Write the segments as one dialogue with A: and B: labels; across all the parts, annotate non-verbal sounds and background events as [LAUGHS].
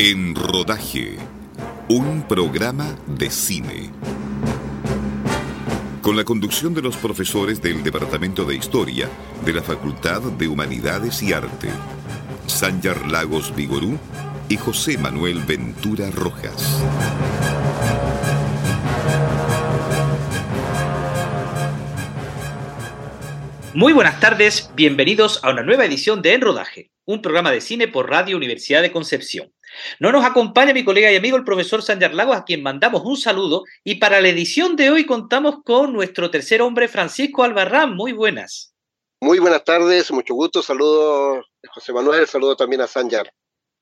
A: En Rodaje, un programa de cine. Con la conducción de los profesores del Departamento de Historia de la Facultad de Humanidades y Arte, Sanyar Lagos Vigorú y José Manuel Ventura Rojas.
B: Muy buenas tardes, bienvenidos a una nueva edición de En Rodaje, un programa de cine por Radio Universidad de Concepción. No nos acompaña mi colega y amigo el profesor Sanjar Lagos, a quien mandamos un saludo, y para la edición de hoy contamos con nuestro tercer hombre, Francisco Albarrán. Muy buenas.
C: Muy buenas tardes, mucho gusto, saludo José Manuel, saludo también a Sanjar.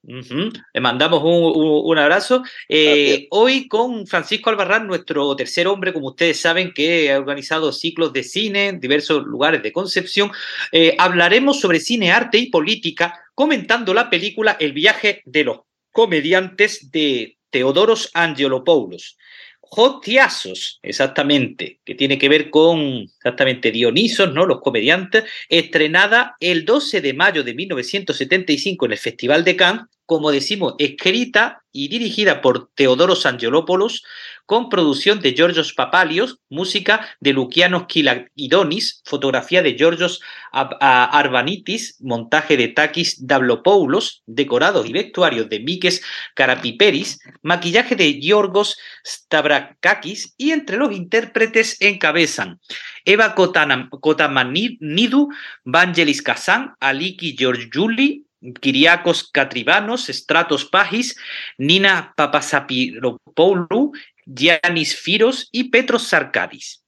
B: Le mandamos un, abrazo. Eh, hoy con Francisco Albarrán, nuestro tercer hombre, como ustedes saben, que ha organizado ciclos de cine en diversos lugares de Concepción, eh, hablaremos sobre cine, arte y política, comentando la película El viaje de los comediantes de Teodoros Angelopoulos. Jotiazos, exactamente, que tiene que ver con exactamente Dionisos, ¿no? Los comediantes, estrenada el 12 de mayo de 1975 en el Festival de Cannes, como decimos, escrita y dirigida por Teodoros Angelopoulos, con producción de Georgios Papalios, música de Lucianos Kilaidonis, fotografía de Georgios Arbanitis, montaje de Takis Dablopoulos, decorados y vestuarios de Mikes Karapiperis, maquillaje de Giorgos Stavrakakis y entre los intérpretes encabezan Eva Kotamanidou, Vangelis Kazan, Aliki Georgiuli, Kiriakos Katribanos, Stratos Pagis, Nina Papasapiropoulou, Giannis Firos y Petros Sarkadis.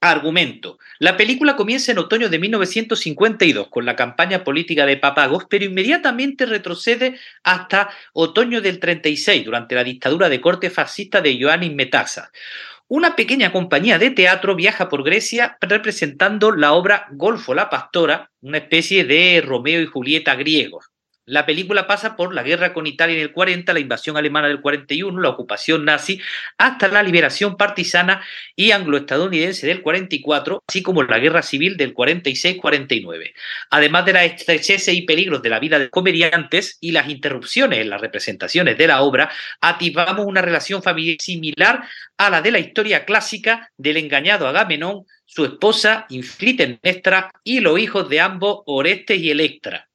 B: Argumento. La película comienza en otoño de 1952 con la campaña política de Papagos, pero inmediatamente retrocede hasta otoño del 36 durante la dictadura de corte fascista de Ioannis Metasa. Una pequeña compañía de teatro viaja por Grecia representando la obra Golfo la Pastora, una especie de Romeo y Julieta griegos. La película pasa por la guerra con Italia en el 40, la invasión alemana del 41, la ocupación nazi, hasta la liberación partisana y anglo-estadounidense del 44, así como la guerra civil del 46-49. Además de las estrecheces y peligros de la vida de comediantes y las interrupciones en las representaciones de la obra, ativamos una relación familiar similar a la de la historia clásica del engañado Agamenón, su esposa Inflitemnestra y los hijos de ambos, Orestes y Electra.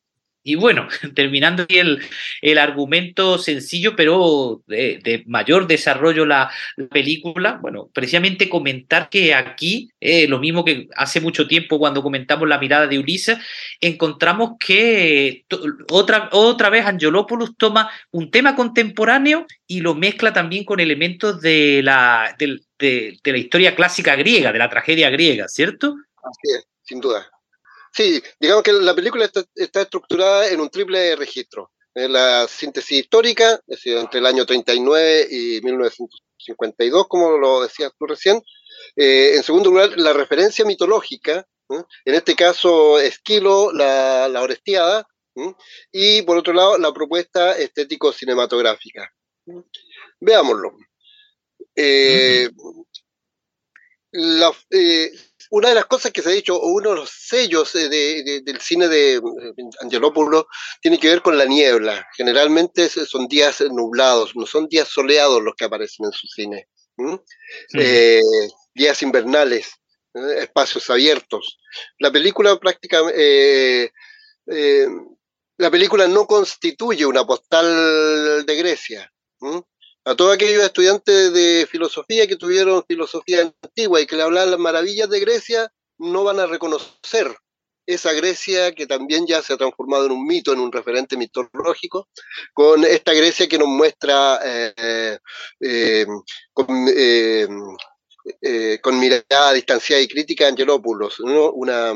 B: Y bueno, [LAUGHS] terminando el, el argumento sencillo, pero de, mayor desarrollo la, película, bueno, precisamente comentar que aquí, eh, lo mismo que hace mucho tiempo cuando comentamos la mirada de Ulises, encontramos que otra, otra vez Angelopoulos toma un tema contemporáneo y lo mezcla también con elementos de la, de, de la historia clásica griega, de la tragedia griega, ¿cierto?
C: Así es, sin duda. Sí, digamos que la película está, estructurada en un triple registro. En la síntesis histórica, es decir, entre el año 39 y 1952, como lo decías tú recién. Eh, en segundo lugar, la referencia mitológica, en este caso Esquilo, la, la Orestiada, y por otro lado, la propuesta estético-cinematográfica. Veámoslo. Eh, la, eh, una de las cosas que se ha dicho, uno de los sellos eh, del cine de eh, Angelopoulos tiene que ver con la niebla. Generalmente son días nublados, no son días soleados los que aparecen en su cine. Eh, días invernales, espacios abiertos. La película prácticamente... la película no constituye una postal de Grecia a todos aquellos estudiantes de filosofía que tuvieron filosofía antigua y que le hablaban las maravillas de Grecia, no van a reconocer esa Grecia que también ya se ha transformado en un mito, en un referente mitológico, con esta Grecia que nos muestra eh, eh, eh, con, mirada distanciada y crítica Angelopoulos, una,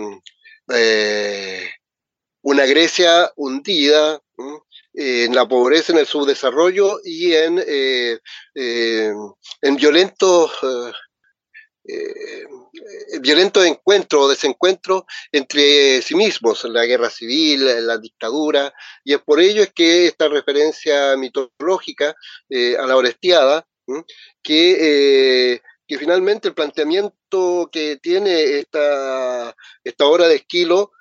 C: una Grecia hundida, en la pobreza, en el subdesarrollo y en, eh, eh, en violentos, eh, violentos encuentros o desencuentros entre sí mismos, la guerra civil, la dictadura, y es por ello es que esta referencia mitológica a la Orestiada, que, que finalmente el planteamiento que tiene esta, esta obra de Esquilo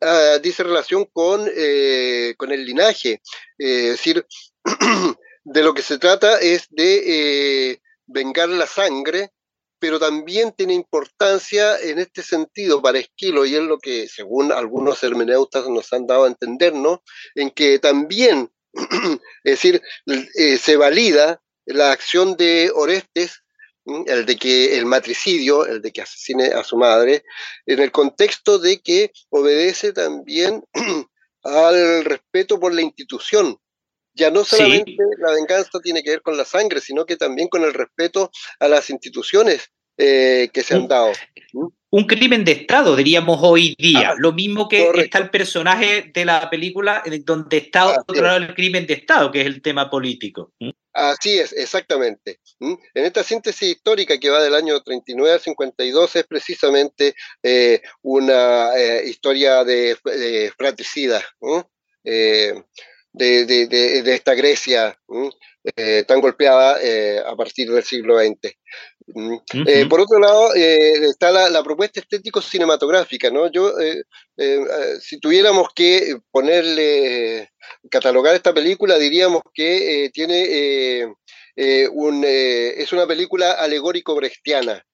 C: Ah, dice relación con, eh, con el linaje. Eh, es decir, [CLEARS THROAT] de lo que se trata es de vengar la sangre, pero también tiene importancia en este sentido para Esquilo, y es lo que, según algunos hermeneutas nos han dado a entender, ¿no? En que también, [CLEARS THROAT] es decir, se valida la acción de Orestes el de que el matricidio, el de que asesine a su madre, en el contexto de que obedece también [CLEARS THROAT] al respeto por la institución. Ya no solamente la venganza tiene que ver con la sangre, sino que también con el respeto a las instituciones eh, que se han dado.
B: Un crimen de Estado, diríamos hoy día. Ah, Lo mismo que está el personaje de la película donde está otro lado el crimen de Estado, que es el tema político.
C: Así es, exactamente. En esta síntesis histórica que va del año 39 al 52 es precisamente eh, una eh, historia de, fratricida, eh, de, esta Grecia tan golpeada a partir del siglo XX. Por otro lado, está la, propuesta estético-cinematográfica. ¿no? Yo, si tuviéramos que ponerle catalogar esta película diríamos que eh, tiene eh, eh, un, es una película alegórico brechtiana.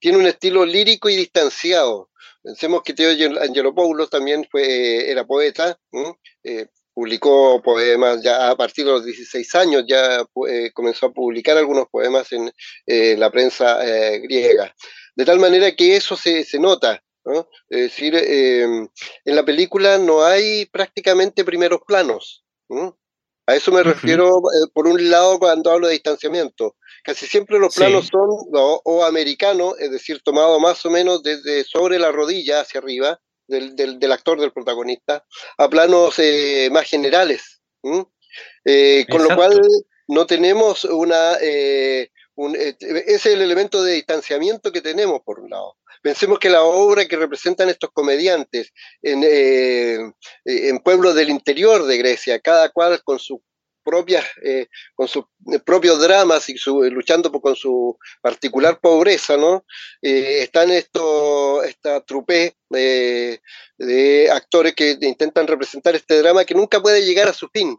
C: Tiene un estilo lírico y distanciado. Pensemos que Teo Angelopoulos también fue, era poeta, publicó poemas ya a partir de los 16 años, ya comenzó a publicar algunos poemas en la prensa griega. De tal manera que eso se, se nota. Es decir, en la película no hay prácticamente primeros planos. A eso me refiero, eh, por un lado, cuando hablo de distanciamiento. Casi siempre los planos son o, americanos, es decir, tomado más o menos desde sobre la rodilla hacia arriba del, actor, del protagonista, a planos eh, más generales. Eh, con lo cual no tenemos una... Un, ese es el elemento de distanciamiento que tenemos, por un lado. Pensemos que la obra que representan estos comediantes en, eh, en pueblos del interior de Grecia, cada cual con sus propias, eh, con sus propios dramas y su, luchando con su particular pobreza, ¿no? Eh, están estos, esta trupe de, actores que intentan representar este drama que nunca puede llegar a su fin.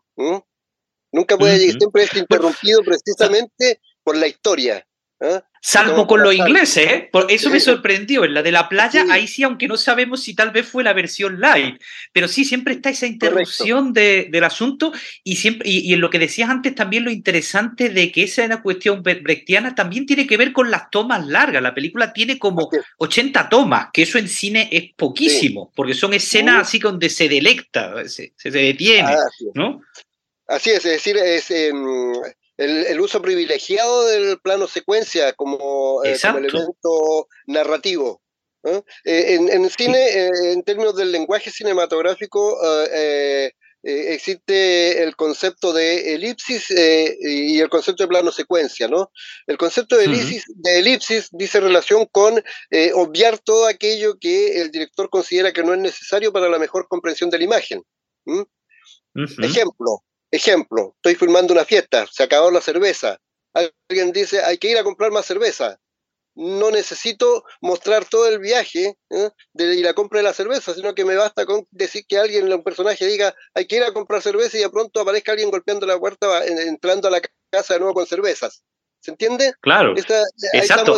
C: Nunca puede llegar, siempre es interrumpido precisamente por la historia.
B: ¿Eh? Salvo con los ingleses, ¿eh? Por eso me sorprendió. En la de la playa, ahí sí, aunque no sabemos si tal vez fue la versión live, pero sí, siempre está esa interrupción del asunto y, siempre, y, en lo que decías antes también lo interesante de que esa es una cuestión brechtiana también tiene que ver con las tomas largas. La película tiene como 80 tomas, que eso en cine es poquísimo, porque son escenas así donde se delecta, se, se detiene, ah, ¿no?
C: Así es, es decir, es... Em, el, uso privilegiado del plano secuencia como, eh, elemento narrativo. ¿eh? Eh, en, en, cine, en términos del lenguaje cinematográfico, existe el concepto de elipsis y el concepto de plano secuencia. ¿no? El concepto de elipsis, de elipsis dice relación con obviar todo aquello que el director considera que no es necesario para la mejor comprensión de la imagen. Ejemplo, Ejemplo, estoy filmando una fiesta, se acabó la cerveza. Alguien dice, hay que ir a comprar más cerveza. No necesito mostrar todo el viaje ¿eh? de la compra de la cerveza, sino que me basta con decir que alguien, un personaje, diga, hay que ir a comprar cerveza y de pronto aparezca alguien golpeando la puerta, entrando a la casa de nuevo con cervezas. ¿Se entiende?
B: Claro. exacto.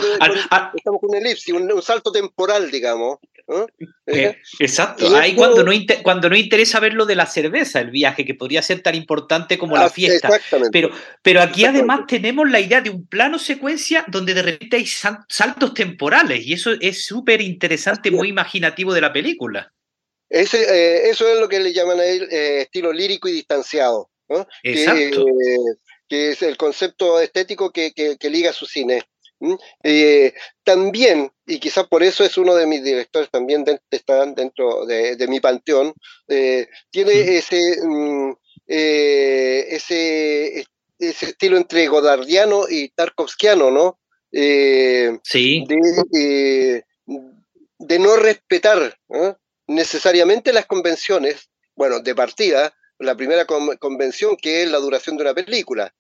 C: Estamos, con un elipsis, un, salto temporal, digamos.
B: Eh, ¿Eh? exacto. Ahí cuando, no cuando no interesa ver lo de la cerveza, el viaje, que podría ser tan importante como la ah, fiesta. Pero, pero aquí además tenemos la idea de un plano secuencia donde de repente hay saltos temporales y eso es súper interesante, muy imaginativo de la película.
C: Ese, eh, eso es lo que le llaman a él estilo lírico y distanciado. Exacto que es el concepto estético que, liga su cine. Eh, también, y quizás por eso es uno de mis directores también están dentro de, mi panteón, eh, tiene ese, mm, eh, ese, ese estilo entre godardiano y tarkovskiano, ¿no?
B: sí.
C: De, no respetar necesariamente las convenciones, bueno, de partida, la primera convención que es la duración de una película.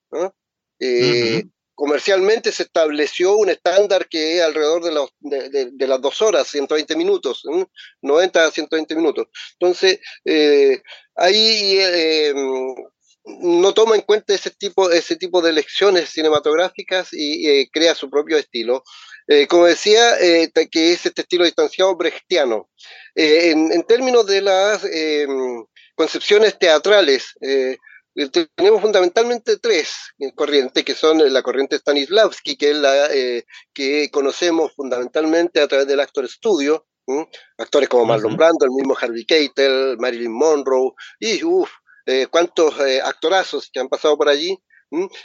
C: Eh, comercialmente se estableció un estándar que es alrededor de, los, de, las dos horas, 120 minutos, 90 a 120 minutos. Entonces, eh, ahí, eh, no toma en cuenta ese tipo, ese tipo de lecciones cinematográficas y crea su propio estilo. como decía, que es este estilo distanciado brechtiano. En, en, términos de las concepciones teatrales, tenemos fundamentalmente tres corrientes, que son la corriente Stanislavski, que es la que conocemos fundamentalmente a través del actor estudio, actores como Marlon Brando, el mismo Harvey Keitel, Marilyn Monroe, y uff, eh, cuántos eh, actorazos que han pasado por allí,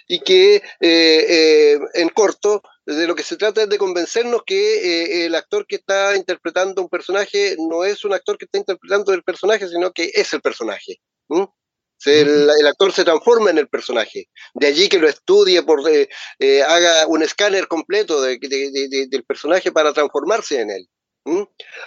C: y que eh, en corto, de lo que se trata es de convencernos que el actor que está interpretando un personaje no es un actor que está interpretando el personaje, sino que es el personaje. El, actor se transforma en el personaje. De allí que lo estudie, por, haga un escáner completo del personaje para transformarse en él.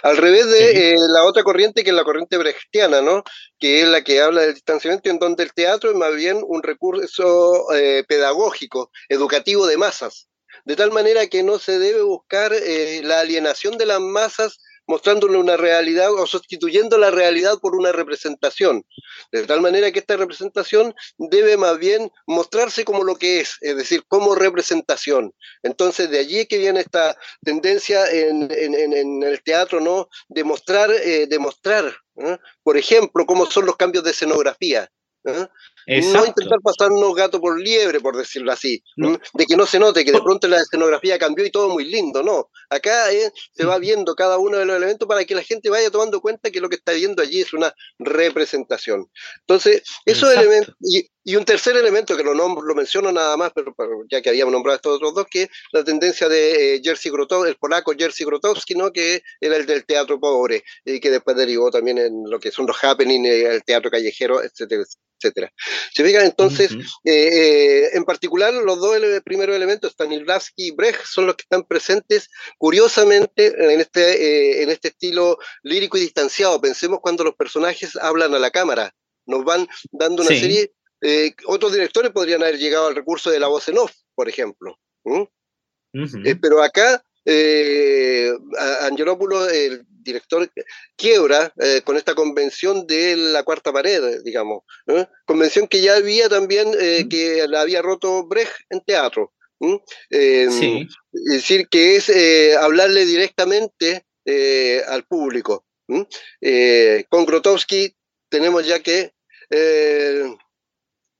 C: Al revés de eh, la otra corriente, que es la corriente brechtiana, ¿no? que es la que habla del distanciamiento, en donde el teatro es más bien un recurso eh, pedagógico, educativo de masas, de tal manera que no se debe buscar eh, la alienación de las masas mostrándole una realidad o sustituyendo la realidad por una representación. De tal manera que esta representación debe más bien mostrarse como lo que es, es decir, como representación. Entonces, de allí es que viene esta tendencia en, el teatro, ¿no? De mostrar, eh, ¿eh? por ejemplo, cómo son los cambios de escenografía. ¿eh? No intentar pasarnos gato por liebre, por decirlo así, de que no se note que de pronto la escenografía cambió y todo muy lindo, no. Acá eh, se va viendo cada uno de los elementos para que la gente vaya tomando cuenta que lo que está viendo allí es una representación. Entonces, esos elementos, y, un tercer elemento que lo, lo menciono nada más, pero, ya que habíamos nombrado estos otros dos, que es la tendencia de eh, Jerzy Grotowski, el polaco Jerzy Grotowski, ¿no? que era el del teatro pobre, y que después derivó también en lo que son los happening, eh, el teatro callejero, etcétera, etcétera. Se fijan entonces, eh, eh, en particular, los dos primeros elementos, Stanislavski y Brecht, son los que están presentes, curiosamente, en este, eh, en este estilo lírico y distanciado. Pensemos cuando los personajes hablan a la cámara, nos van dando una serie. otros directores podrían haber llegado al recurso de la voz en off, por ejemplo. pero acá eh, Angelopoulos, el director, quiebra eh, con esta convención de la cuarta pared, digamos. Convención que ya había también, eh, que la había roto Brecht en teatro. Es decir, que es eh, hablarle directamente al público. con Grotowski tenemos ya que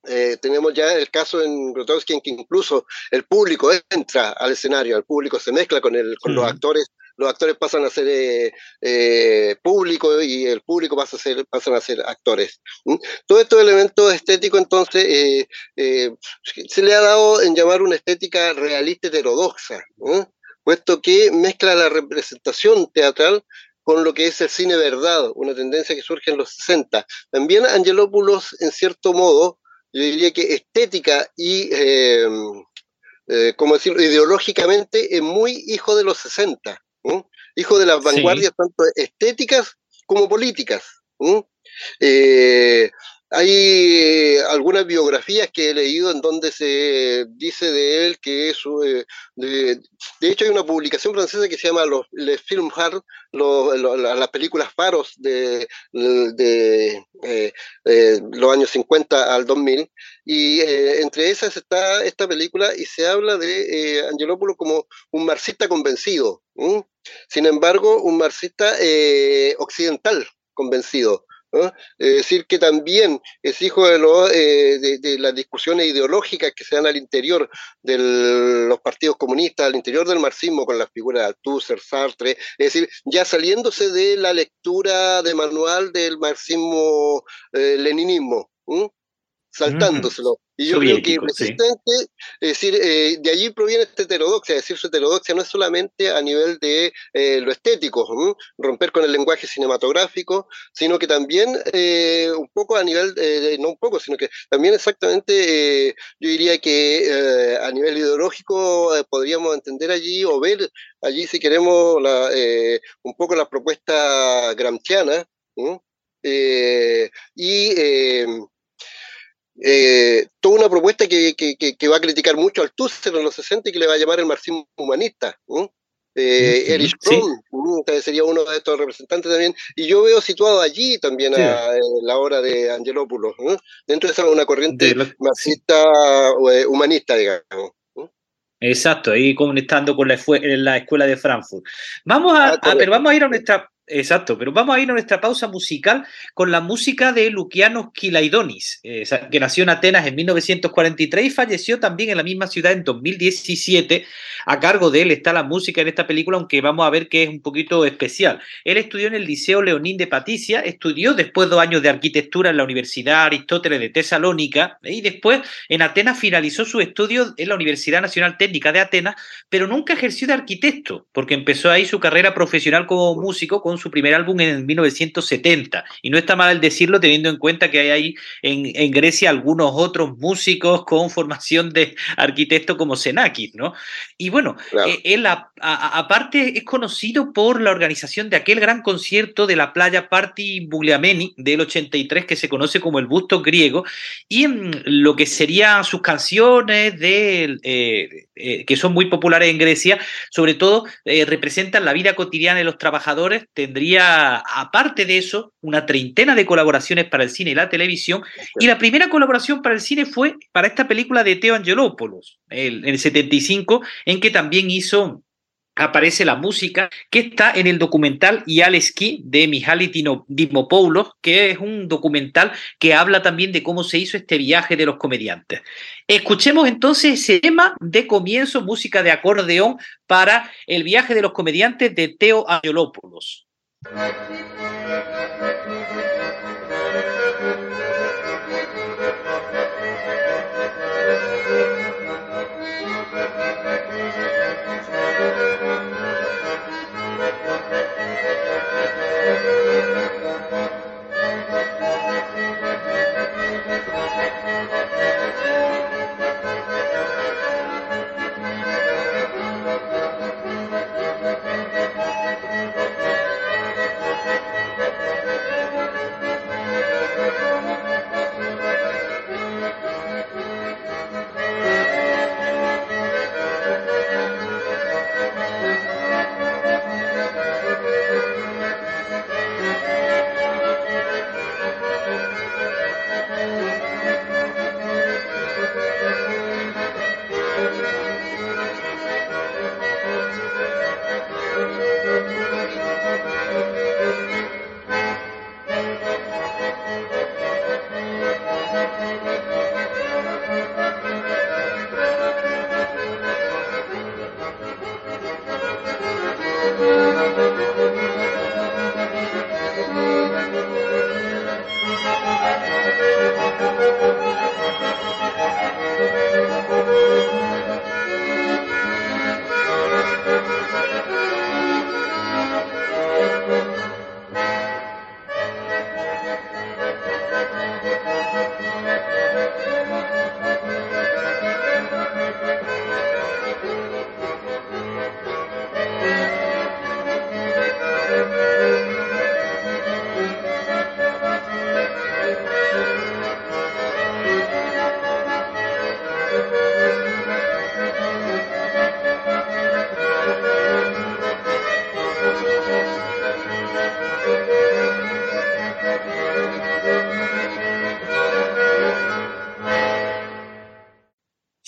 C: eh, tenemos ya el caso en Grotowski en que incluso el público entra al escenario, el público se mezcla con, el, con los actores, los actores pasan a ser eh, eh, público y el público pasa a ser, pasan a ser actores. Todo estos elementos estéticos entonces se le ha dado en llamar una estética realista heterodoxa, puesto que mezcla la representación teatral con lo que es el cine verdad, una tendencia que surge en los 60. También Angelopoulos, en cierto modo, yo diría que estética y, eh, eh, como decirlo, ideológicamente es muy hijo de los 60, hijo de las vanguardias tanto estéticas como políticas. Eh, hay eh, algunas biografías que he leído en donde se dice de él que es, eh, de, de, hecho hay una publicación francesa que se llama los Les Film Hard, las películas faros de, de eh, los años 50 al 2000, y entre esas está esta película y se habla de Angelopoulos como un marxista convencido, sin embargo un marxista occidental convencido. Es decir, que también es hijo de, eh, de, las discusiones ideológicas que se dan al interior de los partidos comunistas, al interior del marxismo, con las figuras de Althusser, Sartre, es decir, ya saliéndose de la lectura de manual del marxismo-leninismo. Eh, saltándoselo. Y yo creo que resistente, es decir, eh, de allí proviene esta heterodoxia, es decir, su heterodoxia no es solamente a nivel de eh, lo estético, romper con el lenguaje cinematográfico, sino que también eh, un poco a nivel, no un poco, sino que también exactamente, yo diría que a nivel ideológico podríamos entender allí o ver allí, si queremos, la, un poco la propuesta gramsciana, y eh, toda una propuesta que, que, que, va a criticar mucho al Tusser en los 60 y que le va a llamar el marxismo humanista. eh, Erich Fromm sería uno de estos representantes también, y yo veo situado allí también a, la obra de Angelopoulos, dentro de esa una corriente marxista eh, humanista, digamos.
B: Exacto, ahí conectando con la, la escuela de Frankfurt. Vamos a, ah, pero vamos a ir a nuestra Exacto, pero vamos a ir a nuestra pausa musical con la música de Luciano Kilaidonis, eh, que nació en Atenas en 1943 y falleció también en la misma ciudad en 2017. A cargo de él está la música en esta película, aunque vamos a ver que es un poquito especial. Él estudió en el Liceo Leonín de Paticia, estudió después dos años de arquitectura en la Universidad Aristóteles de Tesalónica y después en Atenas finalizó su estudio en la Universidad Nacional Técnica de Atenas, pero nunca ejerció de arquitecto, porque empezó ahí su carrera profesional como músico con su primer álbum en 1970. Y no está mal decirlo teniendo en cuenta que hay ahí en, Grecia algunos otros músicos con formación de arquitecto como Xenakis, ¿no? Y bueno, eh, él aparte es conocido por la organización de aquel gran concierto de la playa Party Bugliameni del 83 que se conoce como el busto griego y en lo que serían sus canciones de, eh, eh, que son muy populares en Grecia, sobre todo representan la vida cotidiana de los trabajadores tendría, aparte de eso, una treintena de colaboraciones para el cine y la televisión. Y la primera colaboración para el cine fue para esta película de Teo Angelopoulos, en el 75, en que también hizo aparece la música que está en el documental Ialeski de Mihaly Dimopoulos, que es un documental que habla también de cómo se hizo este viaje de los comediantes. Escuchemos entonces ese tema de comienzo, música de acordeón para el viaje de los comediantes de Teo Angelopoulos.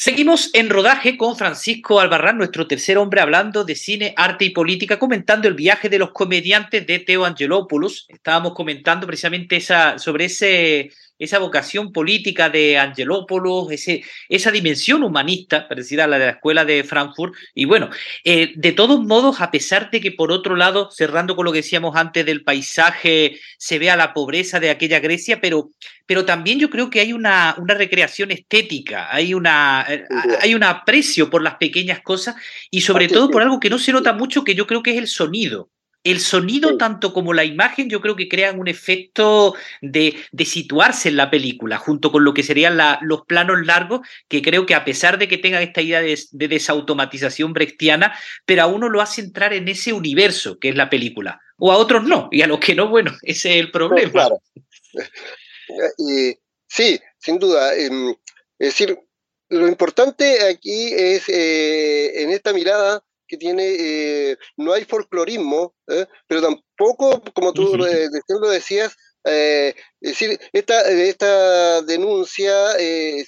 B: Sí, Seguimos en rodaje con Francisco Albarrán, nuestro tercer hombre, hablando de cine, arte y política, comentando el viaje de los comediantes de Teo Angelopoulos. Estábamos comentando precisamente esa, sobre ese esa vocación política de Angelopoulos, ese, esa dimensión humanista parecida a la de la escuela de Frankfurt. Y bueno, eh, de todos modos, a pesar de que por otro lado, cerrando con lo que decíamos antes del paisaje, se vea la pobreza de aquella Grecia, pero, pero también yo creo que hay una, una recreación estética, hay, una, eh, hay un aprecio por las pequeñas cosas y sobre todo por algo que no se nota mucho, que yo creo que es el sonido. El sonido, tanto como la imagen, yo creo que crean un efecto de, situarse en la película, junto con lo que serían los planos largos, que creo que a pesar de que tengan esta idea de, desautomatización brechtiana, pero a uno lo hace entrar en ese universo que es la película. O a otros no, y a los que no, bueno, ese es el problema. claro. [LAUGHS]
C: sí, sin duda. Em, es decir, lo importante aquí es, eh, en esta mirada, que tiene, no hay folclorismo, pero tampoco, como tú lo decías, eh, es decir, esta, esta denuncia, eh,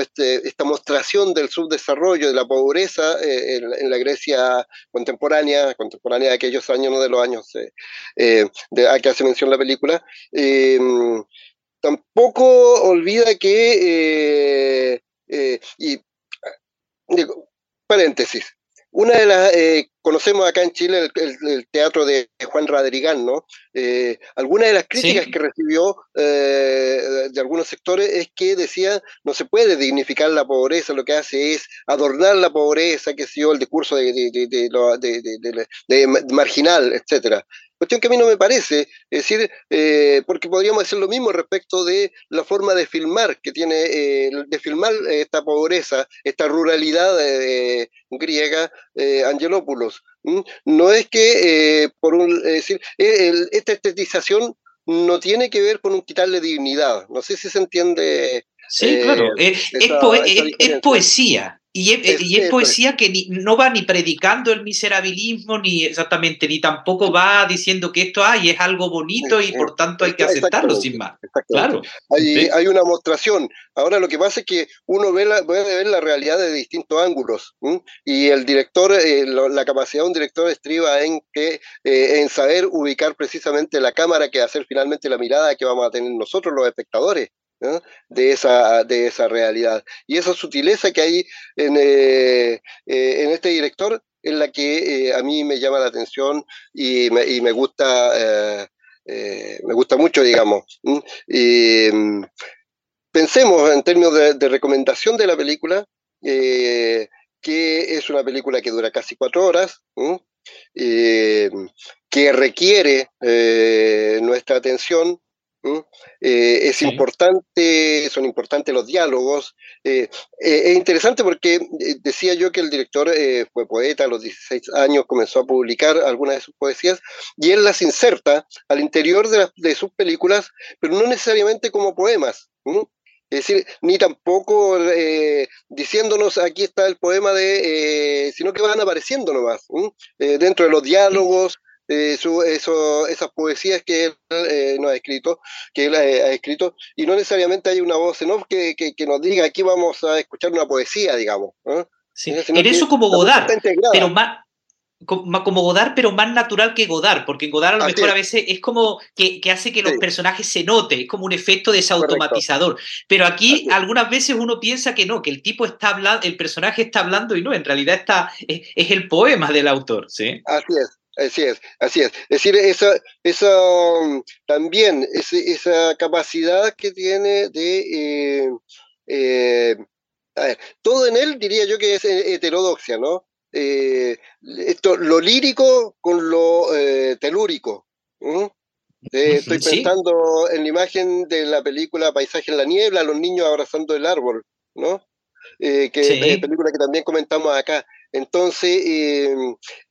C: este, esta mostración del subdesarrollo, de la pobreza eh, en, la Grecia contemporánea, contemporánea de aquellos años, no de los años de, a que hace mención la película, tampoco olvida que, y, paréntesis, una de las, eh, conocemos acá en Chile el, teatro de Juan Radrigán, ¿no? Eh, algunas de las críticas que recibió eh, de algunos sectores es que decía no se puede dignificar la pobreza, lo que hace es adornar la pobreza, que se el discurso de, de marginal, etcétera. Cuestión que a mí no me parece, es decir, eh, porque podríamos decir lo mismo respecto de la forma de filmar que tiene, eh, de filmar esta pobreza, esta ruralidad eh, griega, Angelopoulos. No es que, por un, es decir, esta estetización no tiene que ver con un quitarle dignidad. No sé si se entiende.
B: Sí, claro, es, es poesía. Y es, poesía que no va ni predicando el miserabilismo, ni exactamente, ni tampoco va diciendo que esto hay, es algo bonito y por tanto hay que aceptarlo sin más. Claro.
C: Hay, hay, una mostración. Ahora lo que pasa es que uno ve la, puede ver la realidad de distintos ángulos. Y el director, eh, la capacidad de un director estriba en que eh, en saber ubicar precisamente la cámara que hacer finalmente la mirada que vamos a tener nosotros los espectadores de, esa, de esa realidad. Y esa sutileza que hay en, eh, eh, en este director es la que eh, a mí me llama la atención y me, y me gusta, me gusta mucho, digamos. Y, mm, pensemos en términos de, recomendación de la película, que es una película que dura casi cuatro horas, que requiere nuestra atención, eh, es importante, son importantes los diálogos. Eh, eh, es interesante porque decía yo que el director fue poeta a los 16 años, comenzó a publicar algunas de sus poesías y él las inserta al interior de, sus películas, pero no necesariamente como poemas. Es decir, ni tampoco diciéndonos aquí está el poema de, sino que van apareciendo nomás, dentro de los diálogos, eh, su, eso, esas poesías que él eh, nos ha escrito, que él ha, escrito, y no necesariamente hay una voz en off que, que, nos diga aquí vamos a escuchar una poesía, digamos.
B: Sí. En eso como Godard, pero más, como Godard, pero más natural que Godard, porque en Godard a lo mejor a veces es como que, que hace que los personajes se noten, es como un efecto desautomatizador. Pero aquí algunas veces uno piensa que no, que el tipo está hablando, el personaje está hablando y no, en realidad está, es, es el poema del autor, ¿sí?
C: Así es. Así es, así es. Es decir, esa, esa también esa capacidad que tiene de eh, eh, a ver, todo en él diría yo que es eh, heterodoxia, ¿no? esto, lo lírico con lo telúrico. estoy pensando en la imagen de la película Paisaje en la niebla, los niños abrazando el árbol, ¿no? Que es película que también comentamos acá. Entonces, eh,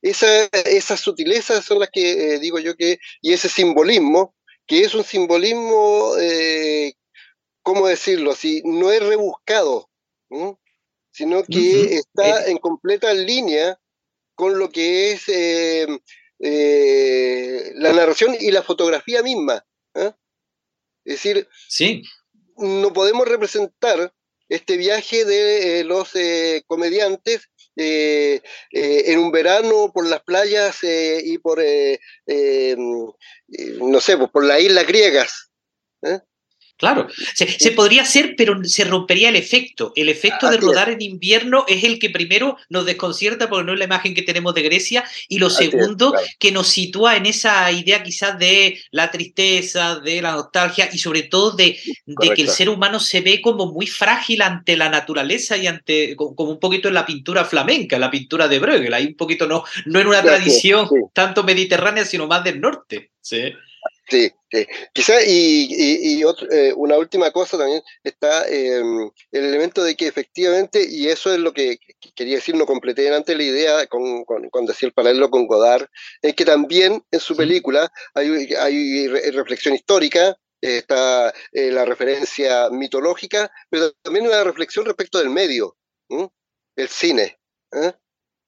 C: esas sutilezas son las que eh, digo yo que, y ese simbolismo, que es un simbolismo, eh, ¿cómo decirlo? Si no es rebuscado, sino que está en completa línea con lo que es la narración y la fotografía misma. Es decir,
B: sí.
C: no podemos representar este viaje de los comediantes eh, eh, en un verano por las playas eh, y por, no sé, pues, por las islas griegas.
B: Claro, se, podría hacer, pero se rompería el efecto. El efecto de rodar en invierno es el que primero nos desconcierta porque no es la imagen que tenemos de Grecia y lo segundo que nos sitúa en esa idea quizás de la tristeza, de la nostalgia y sobre todo de, que el ser humano se ve como muy frágil ante la naturaleza y ante como un poquito en la pintura flamenca, la pintura de Bruegel, hay un poquito no, no en una tradición tanto mediterránea sino más del norte. ¿sí?
C: Sí, sí. Quizá, y, y, eh, una última cosa también está em, el elemento de que efectivamente, y eso es lo que quería decir, no completé antes la idea con, con, decir el paralelo con Godard, es que también en su película hay, hay reflexión histórica, está eh, la referencia mitológica, pero también una reflexión respecto del medio, el cine. ¿eh?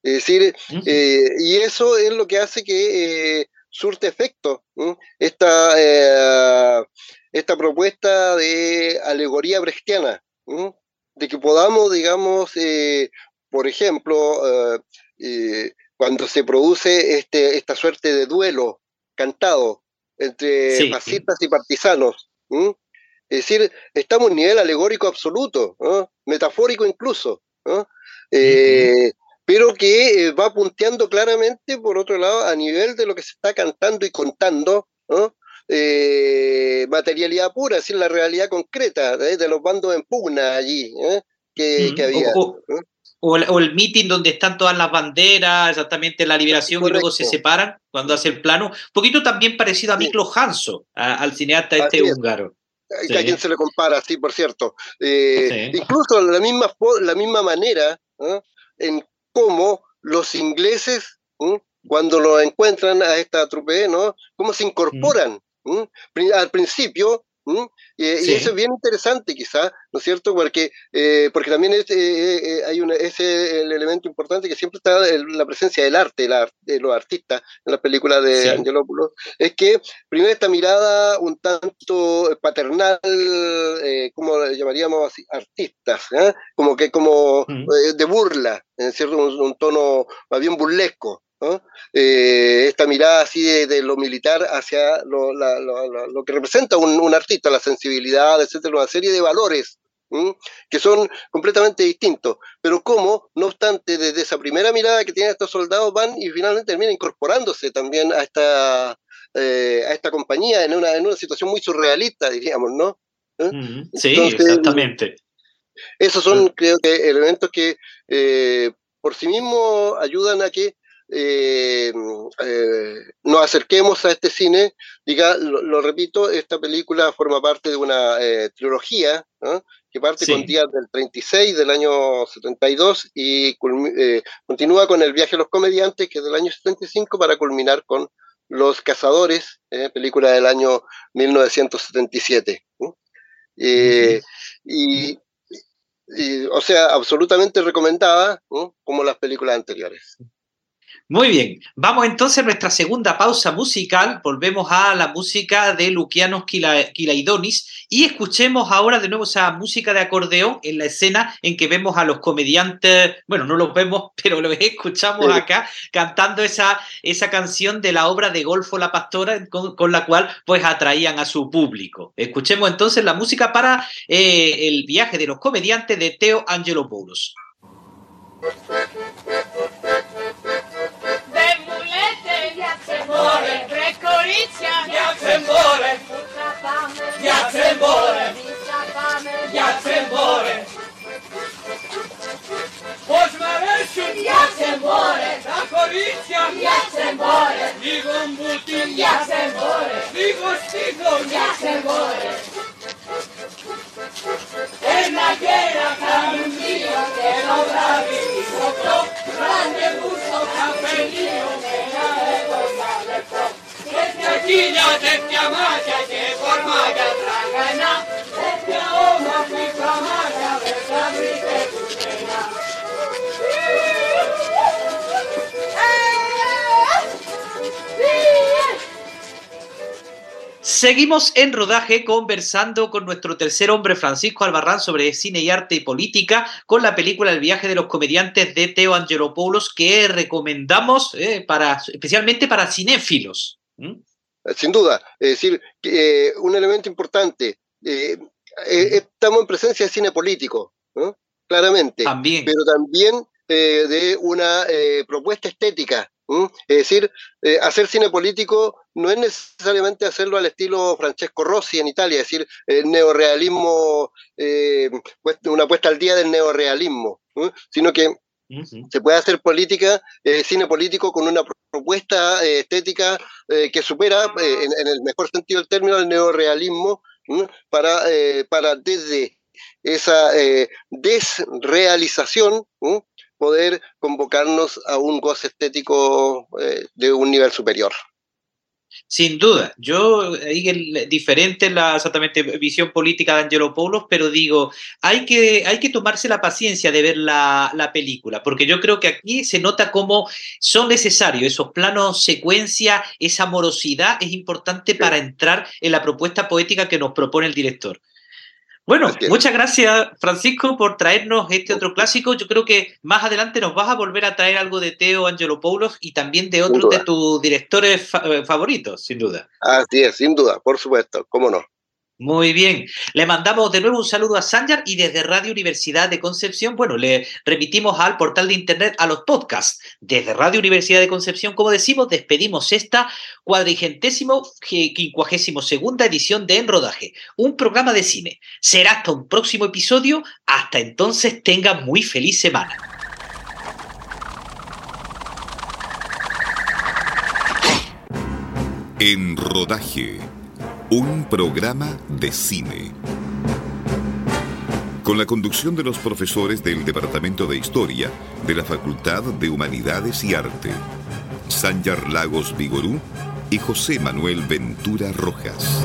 C: Es decir, y eso es lo que hace que surte efecto esta, esta propuesta de alegoría brechtiana, de que podamos, digamos, por ejemplo, cuando se produce este, esta suerte de duelo cantado entre fascistas y partisanos. Es decir, estamos en un nivel alegórico absoluto, metafórico incluso, eh, pero que eh, va punteando claramente, por otro lado, a nivel de lo que se está cantando y contando, eh, materialidad pura, es decir, la realidad concreta de los bandos en pugna allí que, había.
B: O el, o meeting donde están todas las banderas, exactamente la liberación y luego se separan cuando hace el plano. Un poquito también parecido a Miklo Hanso, al cineasta este húngaro.
C: A quien se le compara, sí, por cierto. Eh, incluso la misma, la misma manera en cómo los ingleses, cuando lo encuentran a esta trupe, ¿no? cómo se incorporan. Al principio y, eso es bien interesante quizá, ¿no es cierto? Porque, eh, porque también es, eh, eh, hay una, ese el elemento importante que siempre está la presencia del arte, de los artistas en las películas de Angelopoulos, es que primero esta mirada un tanto paternal, como llamaríamos así, artistas, como que como de burla, en cierto, un tono más bien burlesco, eh, esta mirada así de, lo militar hacia lo, que representa un, artista, la sensibilidad, etcétera, una serie de valores que son completamente distintos. Pero cómo, no obstante, desde esa primera mirada que tienen estos soldados van y finalmente terminan incorporándose también a esta, eh, a esta compañía en una, en una situación muy surrealista, diríamos, ¿no?
B: ¿Eh? Sí, exactamente.
C: Esos son, creo que, elementos que por sí mismos ayudan a que eh, eh, nos acerquemos a este cine. Diga, lo, repito, esta película forma parte de una eh, trilogía que parte con días del 36 del año 72 y continúa con El viaje de los comediantes, que es del año 75, para culminar con Los cazadores, película del año 1977. y, o sea, absolutamente recomendada, como las películas anteriores.
B: Muy bien, vamos entonces a nuestra segunda pausa musical. Volvemos a la música de Lucianos Kilaidonis y escuchemos ahora de nuevo esa música de acordeón en la escena en que vemos a los comediantes, bueno, no los vemos, [LAUGHS] pero los escuchamos acá cantando esa, esa canción de la obra de Golfo la Pastora con, la cual pues atraían a su público. Escuchemos entonces la música para eh, el viaje de los comediantes de Teo
D: lewica, ja cembole, ja cembole, ja cembole. Pożmareszyn, ja cembole, na koricja, ja cembole, ligą butin, ja cembole, ligą sztigą, ja
B: Seguimos en rodaje conversando con nuestro tercer hombre Francisco Albarrán sobre cine y arte y política con la película El viaje de los comediantes de Teo Angelopoulos que recomendamos eh, para, especialmente para cinéfilos.
C: Sin duda, es decir, eh, un elemento importante, eh, estamos en presencia de cine político, claramente,
B: también.
C: pero también de una propuesta estética es decir, eh, hacer cine político no es necesariamente hacerlo al estilo Francesco Rossi en Italia, es decir, el neorealismo, eh, una puesta al día del neorealismo, sino que se puede hacer política, eh, cine político con una propuesta estética que supera, en, el mejor sentido del término, el neorealismo, para, para desde esa desrealización poder convocarnos a un goce estético eh, de un nivel superior.
B: Sin duda, yo ahí diferente la exactamente visión política de Angelo Paulos, pero digo, hay que, hay que tomarse la paciencia de ver la, la, película, porque yo creo que aquí se nota cómo son necesarios esos planos secuencia, esa morosidad es importante para entrar en la propuesta poética que nos propone el director. Bueno, muchas gracias Francisco por traernos este otro clásico. Yo creo que más adelante nos vas a volver a traer algo de Teo Angelopoulos y también de otros de tus directores eh, favoritos, sin duda.
C: Así es, sin duda, por supuesto, cómo no.
B: Muy bien. Le mandamos de nuevo un saludo a Sanjar y desde Radio Universidad de Concepción, bueno, le remitimos al portal de internet a los podcasts. Desde Radio Universidad de Concepción, como decimos, despedimos esta cuadrigentésimo quincuagésimo segunda edición de En Rodaje, un programa de cine. Será hasta un próximo episodio. Hasta entonces, tenga muy feliz semana.
A: En Rodaje un programa de cine. Con la conducción de los profesores del Departamento de Historia de la Facultad de Humanidades y Arte, Sanjar Lagos Vigorú y José Manuel Ventura Rojas.